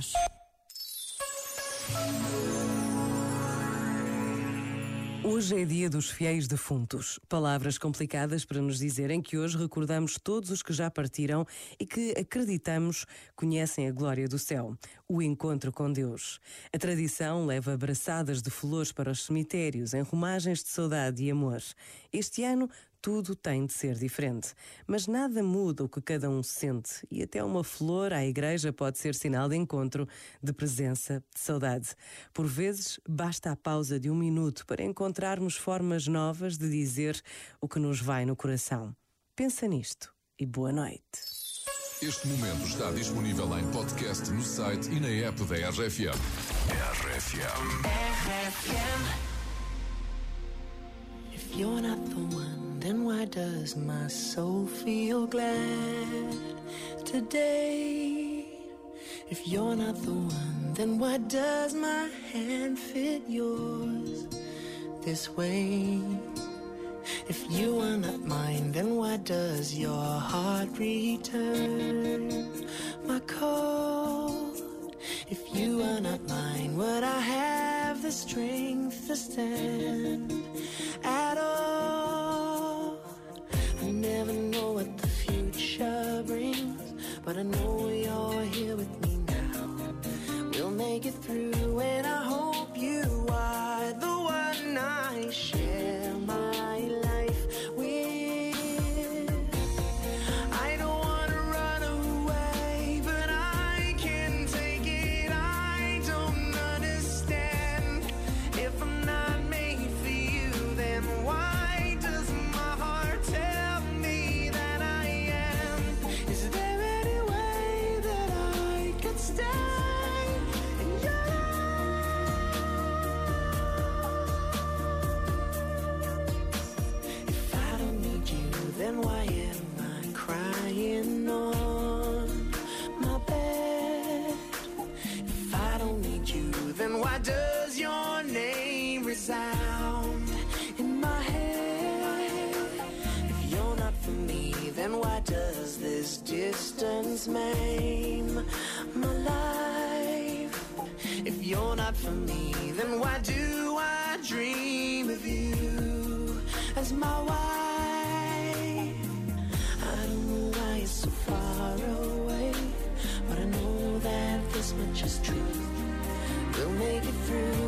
paz. Hoje é dia dos fiéis defuntos. Palavras complicadas para nos dizerem que hoje recordamos todos os que já partiram e que acreditamos conhecem a glória do céu, o encontro com Deus. A tradição leva abraçadas de flores para os cemitérios, em romagens de saudade e amor. Este ano tudo tem de ser diferente. Mas nada muda o que cada um sente, e até uma flor à igreja pode ser sinal de encontro, de presença, de saudade. Por vezes, basta a pausa de um minuto para encontrarmos formas novas de dizer o que nos vai no coração. Pensa nisto e boa noite. Este momento está disponível em podcast no site e na app da RFM. RFM. RFM. Does my soul feel glad today? If you're not the one, then why does my hand fit yours this way? If you are not mine, then why does your heart return my call? If you are not mine, would I have the strength to stand make it through, does your name resound in my head? If you're not for me, then why does this distance maim my life? If you're not for me, then why do I dream of you as my wife? I don't know why you're so far away, but I know that this much is true. Through,